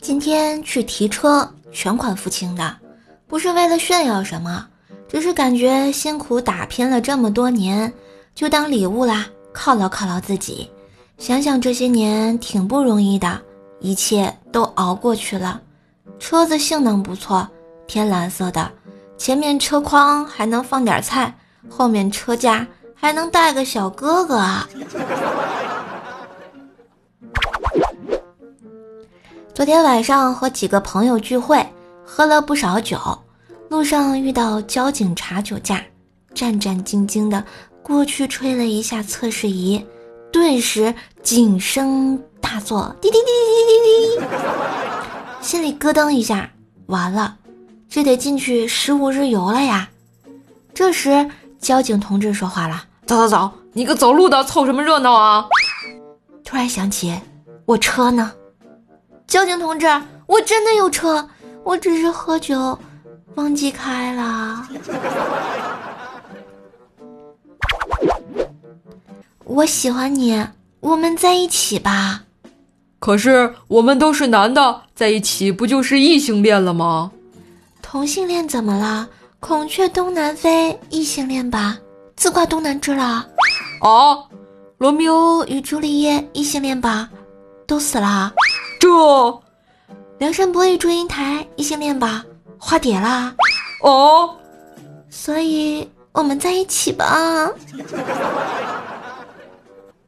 今天去提车，全款付清的，不是为了炫耀什么，只是感觉辛苦打拼了这么多年，就当礼物啦，犒劳犒劳自己。想想这些年挺不容易的，一切都熬过去了。车子性能不错，天蓝色的，前面车筐还能放点菜，后面车架还能带个小哥哥啊。昨天晚上和几个朋友聚会，喝了不少酒，路上遇到交警查酒驾，战战兢兢的过去吹了一下测试仪，顿时警声大作，滴滴滴滴滴滴滴，心里咯噔一下，完了，这得进去十五日游了呀。这时交警同志说话了：“走走走，你个走路的凑什么热闹啊？”突然想起，我车呢？交警同志，我真的有车，我只是喝酒忘记开了。我喜欢你，我们在一起吧。可是我们都是男的，在一起不就是异性恋了吗？同性恋怎么了？孔雀东南飞，异性恋吧？自挂东南枝了？啊？罗密欧与朱丽叶，异性恋吧？都死了？这，梁山伯与祝英台异性恋吧？化蝶啦？哦，所以我们在一起吧。